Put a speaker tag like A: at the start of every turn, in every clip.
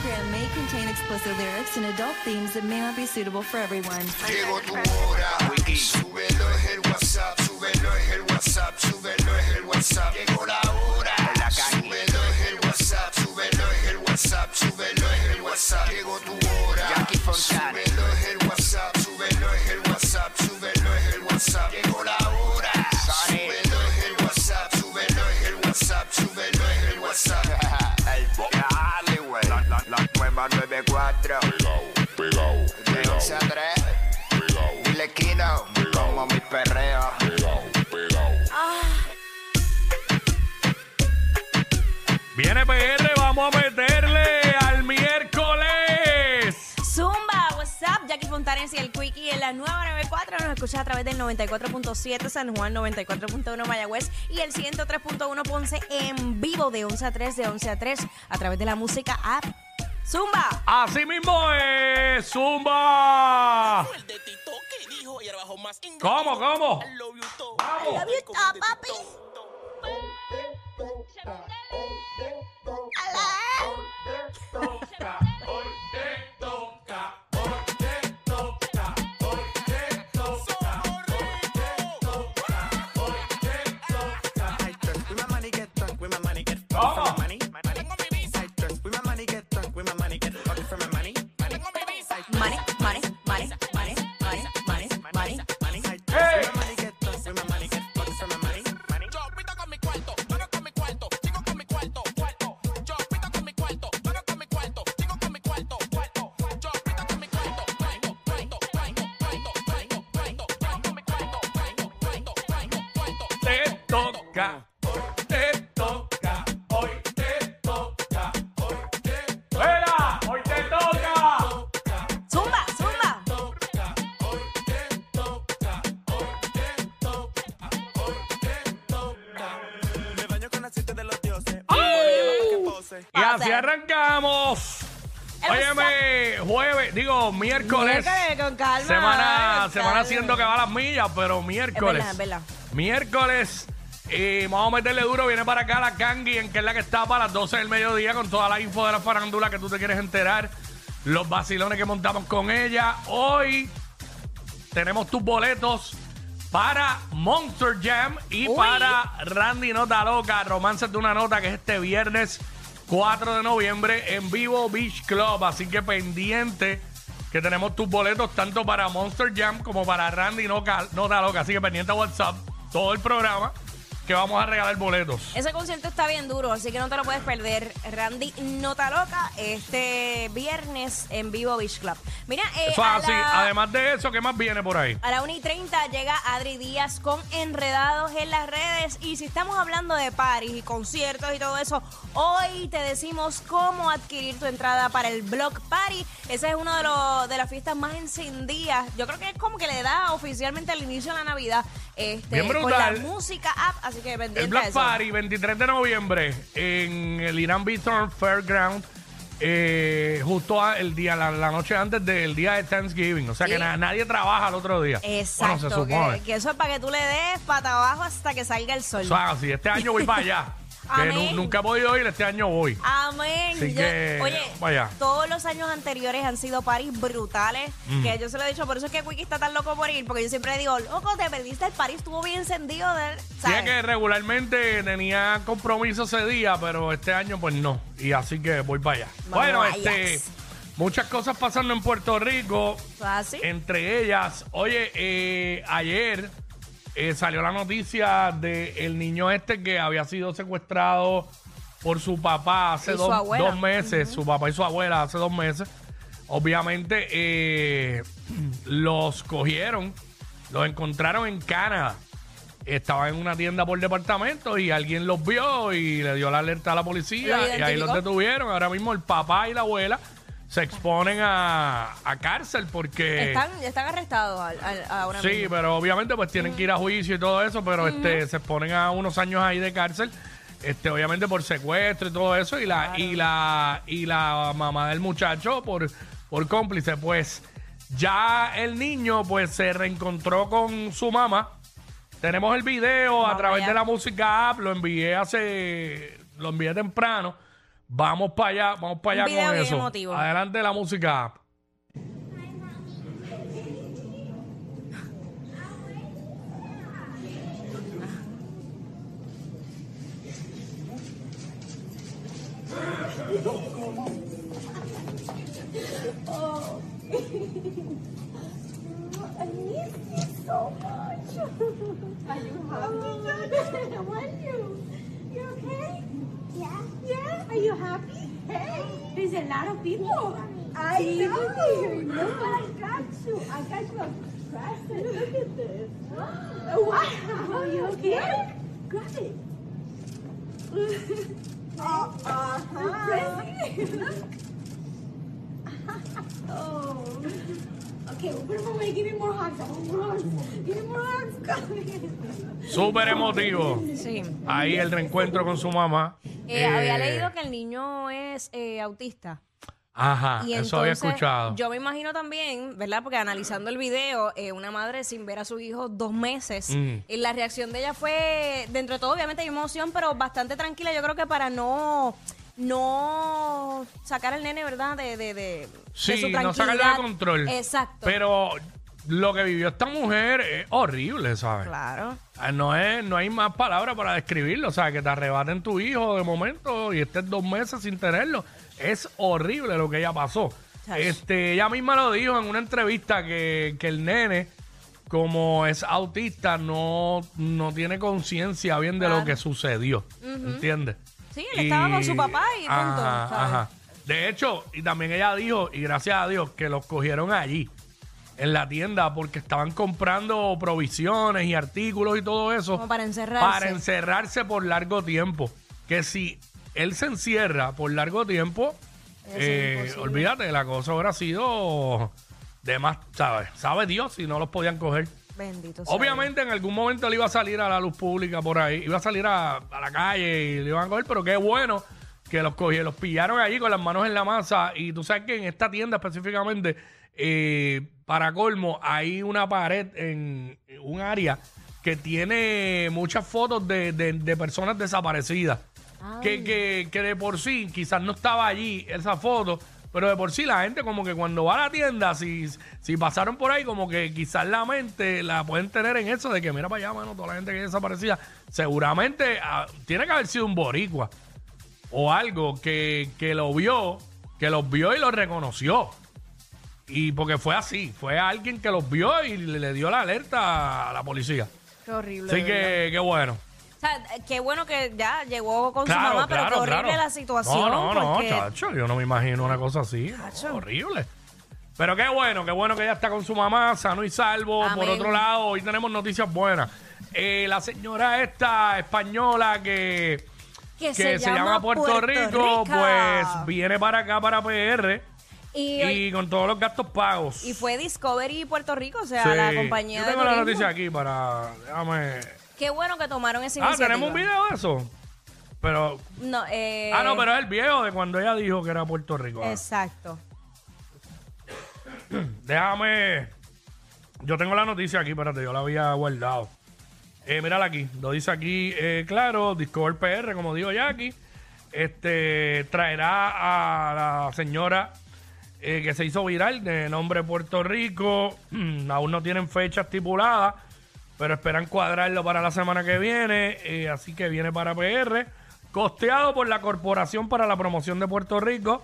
A: program may contain explicit lyrics and adult themes that may not be suitable for everyone.
B: Llegó tu hora, súbelo es el WhatsApp, súbelo es el WhatsApp, súbelo es el WhatsApp. Llegó la hora, súbelo es el WhatsApp, súbelo es el WhatsApp, súbelo es el WhatsApp. Llegó tu hora, súbelo es el
C: Viene PR, vamos a meterle al miércoles.
D: Zumba, what's up? Jackie Fontanes y el Quickie en la nueva 94. Nos escuchas a través del 94.7 San Juan, 94.1 Mayagüez y el 103.1 Ponce en vivo de 11 a 3, de 11 a 3 a través de la música app. Zumba.
C: Así mismo es, Zumba. ¿Cómo, cómo? Vamos.
D: Papi.
E: I
C: arrancamos.
D: El
C: Óyeme, jueves, digo, miércoles.
D: Miércoles, con calma,
C: Semana,
D: con
C: semana
D: calma.
C: haciendo que va a las millas, pero miércoles.
D: Es verdad, es verdad.
C: Miércoles. Y vamos a meterle duro. Viene para acá la Kangi, en que es la que está para las 12 del mediodía, con toda la info de la farándula que tú te quieres enterar. Los vacilones que montamos con ella. Hoy tenemos tus boletos para Monster Jam y
D: Uy.
C: para Randy Nota Loca, Romances de una Nota, que es este viernes 4 de noviembre en vivo Beach Club. Así que pendiente que tenemos tus boletos tanto para Monster Jam como para Randy Nota, Nota Loca. Así que pendiente a WhatsApp todo el programa que vamos a regalar boletos.
D: Ese concierto está bien duro, así que no te lo puedes perder. Randy Nota Loca, este viernes en vivo Beach Club. Mira, eh,
C: Eso así.
D: la,
C: Además de eso, ¿qué más viene por ahí?
D: a la 1 y 30 llega Adri Díaz con Enredados en las redes. Y si estamos hablando de paris y conciertos y todo eso, hoy te decimos cómo adquirir tu entrada para el Block Party. Ese es uno de, los de las fiestas más encendidas. Yo creo que es como que le da oficialmente el inicio a la Navidad. Este,
C: Bien
D: Con la
C: brutal.
D: música app, así que pendiente
C: El
D: a
C: Black
D: eso.
C: Party, 23 de noviembre, en el Irán Bithorn Fairground, eh, justo a- el día, la, la noche antes del día de Thanksgiving. O sea que na- nadie trabaja el otro día.
D: Exacto,
C: Bueno, se supone.
D: que, que eso es para que tú le des para abajo hasta que salga el sol.
C: Eso es así. Este año voy para allá. que nu-
D: Amén.
C: nunca he podido ir, este año voy.
D: Amén.
C: Así
D: Yo-
C: que,
D: oye,
C: vaya.
D: todos los años anteriores han sido paris brutales. Que yo se lo he dicho, por eso es que Wiki está tan loco por ir. Porque yo siempre digo, loco, te perdiste el París, estuvo bien encendido. De,
C: Sí, es
D: ¿sabes?
C: que regularmente tenía compromiso ese día, pero este año pues no. Y así que voy para allá. bueno, este,
D: Ajax.
C: muchas cosas pasando en Puerto Rico.
D: ¿Así?
C: Entre ellas, oye, eh, ayer eh, salió la noticia de el niño este que había sido secuestrado por su papá hace
D: Y su
C: dos,
D: abuela.
C: dos meses, su papá y su abuela hace dos meses. Obviamente eh, los cogieron, los encontraron en Canadá. Estaban en una tienda por departamento y alguien los vio y le dio la alerta a la policía
D: ¿Lo
C: y ahí los
D: identificó?
C: detuvieron. Ahora mismo el papá y la abuela se exponen a, a cárcel porque...
D: Están, están arrestados al- al- ahora
C: Sí,
D: mismo.
C: pero obviamente pues tienen que ir a juicio y todo eso, pero este se exponen a unos años ahí de cárcel, este obviamente por secuestro y todo eso y la y la y la mamá del muchacho por por cómplice, pues ya el niño pues se reencontró con su mamá. Tenemos el video a
D: Vamos
C: través
D: allá.
C: de la música app, lo envié hace lo envié temprano. Vamos para allá, vamos para allá
D: video
C: con
D: bien
C: eso.
D: emotivo.
C: Adelante la música.
F: I miss you so much. Are you happy? How are you? You okay? Yeah. Yeah? Are you happy? Hey, there's a lot of people. I know. Look, I got you. I got you a present. Look at this. Wow. Are you okay? Grab it. oh, uh-huh. Present. oh. Okay, put him away. Give me more hugs. I want more hugs. Give me more hugs. Come
C: Súper emotivo.
D: Sí.
C: Ahí el reencuentro con su mamá.
D: Eh,
C: Eh,
D: Había leído que el niño es eh, autista.
C: Ajá,
D: Y
C: eso había
D: entonces,
C: escuchado.
D: Yo me imagino también, ¿verdad? Porque analizando el video, eh, una madre sin ver a su hijo dos meses,
C: Mm.
D: y la reacción de ella fue, dentro de todo, obviamente hay emoción, pero bastante tranquila. Yo creo que para no no sacar al nene, ¿verdad? De, de, de, de
C: Sí,
D: su
C: no sacarlo de
D: tranquilidad.
C: control.
D: Exacto.
C: Pero lo que vivió esta mujer es horrible, ¿sabes?
D: Claro.
C: Ah, No, es, no hay más palabras para describirlo. O sea, que te arrebaten tu hijo de momento y estés dos meses sin tenerlo. Es horrible lo que ella pasó. Este, ella misma lo dijo en una entrevista que, que el nene, como es autista, no, no tiene conciencia bien de lo que sucedió. ¿Entiendes?
D: Sí, él estaba con su papá y punto,
C: Ajá,
D: ¿sabes?
C: ajá. De hecho, y también ella dijo, y gracias a Dios, que los cogieron allí, en la tienda, porque estaban comprando provisiones y artículos y todo eso.
D: Como para encerrarse.
C: Para encerrarse por largo tiempo. Que si él se encierra por largo tiempo, eh, olvídate, la cosa habrá sido de más, ¿sabes? Sabe Dios si no los podían coger.
D: Bendito sea
C: Obviamente en algún momento él iba a salir a la luz pública por ahí, iba a salir a, a la calle y le iban a coger, pero qué bueno que los cogieron, los pillaron allí con las manos en la masa. Y tú sabes que en esta tienda específicamente, eh, para colmo, hay una pared en un área que tiene muchas fotos de, de- de personas desaparecidas. Que, que, que de por sí quizás no estaba allí esa foto, pero de por sí la gente como que cuando va a la tienda, si, si pasaron por ahí, como que quizás la mente la pueden tener en eso de que mira para allá, mano, toda la gente que desaparecida, seguramente ah, tiene que haber sido un boricua o algo que, que lo vio, que los vio y los reconoció. Y porque fue así, fue alguien que los vio y le, le dio la alerta a la policía.
D: Qué horrible.
C: Así
D: verdad.
C: que, qué bueno.
D: O sea, qué bueno que ya llegó con su
C: Claro,
D: mamá, pero qué horrible
C: claro.
D: la situación.
C: No, no,
D: porque-
C: no, chacho, yo no me imagino una cosa así.
D: Chacho.
C: Horrible. Pero qué bueno, qué bueno que ella está con su mamá, sano y salvo.
D: Amén.
C: Por otro lado, hoy tenemos noticias buenas. Eh, la señora esta española que,
D: que,
C: que se, llama, Puerto, Rico, pues viene para acá, para PR,
D: y,
C: y con todos los gastos pagos.
D: y fue Discovery Puerto Rico, o sea,
C: Sí.
D: la compañía
C: Yo
D: de
C: tengo la noticia aquí para... Déjame...
D: Qué bueno que tomaron
C: Ah,
D: iniciativa.
C: ¿tenemos un video de eso? Pero...
D: No, eh,
C: Ah, no, pero es el viejo de cuando ella dijo que era Puerto Rico. Ah.
D: Exacto.
C: Déjame. Yo tengo la noticia aquí, espérate, yo la había guardado. Eh, aquí, lo dice aquí, eh, claro, Discover PR, como digo Jackie, este traerá a la señora eh, que se hizo viral de nombre Puerto Rico. Aún no tienen fecha estipulada, pero esperan cuadrarlo para la semana que viene. eh, así que viene para PR, costeado por la Corporación para la Promoción de Puerto Rico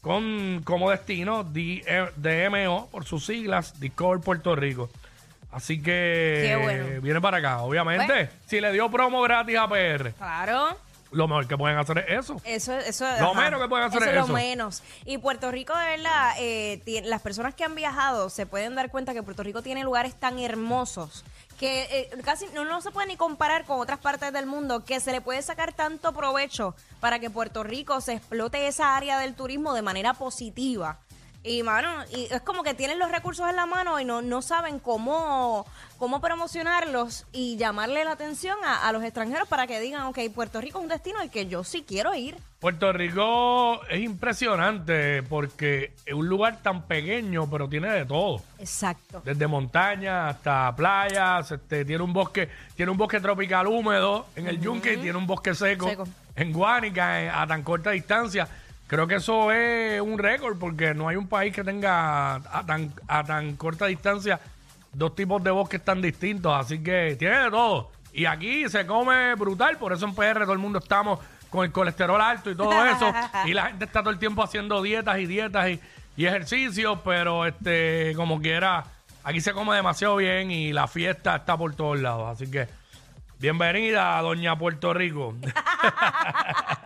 C: con como destino DMO por sus siglas Discover Puerto Rico. Así que
D: Qué bueno.
C: viene para acá. Obviamente,
D: Bueno.
C: si le dio promo gratis a PR,
D: Claro.
C: lo mejor que pueden hacer es eso.
D: Eso, eso,
C: Lo
D: ajá.
C: menos que pueden hacer es
D: es
C: eso.
D: lo menos. Y Puerto Rico, de verdad, eh, ti- las personas que han viajado se pueden dar cuenta que Puerto Rico tiene lugares tan hermosos que eh, casi no, no se puede ni comparar con otras partes del mundo, que se le puede sacar tanto provecho para que Puerto Rico se explote esa área del turismo de manera positiva. Y, mano, y es como que tienen los recursos en la mano y no, no saben cómo, cómo promocionarlos y llamarle la atención a, a los extranjeros para que digan, ok, Puerto Rico es un destino al que yo sí quiero ir.
C: Puerto Rico es impresionante porque es un lugar tan pequeño, pero tiene de todo.
D: Exacto.
C: Desde montañas hasta playas, este, tiene un bosque, tiene un bosque tropical húmedo en el yunque y tiene un bosque seco,
D: Seco.
C: en Guánica en- a tan corta distancia. Creo que eso es un récord porque no hay un país que tenga a tan, a tan corta distancia dos tipos de bosques tan distintos. Así que tiene de todo. Y aquí se come brutal, por eso en PR todo el mundo estamos con el colesterol alto y todo eso. y la gente está todo el tiempo haciendo dietas y dietas y, y ejercicios, pero este, como quiera, aquí se come demasiado bien y la fiesta está por todos lados. Así que bienvenida, doña Puerto Rico.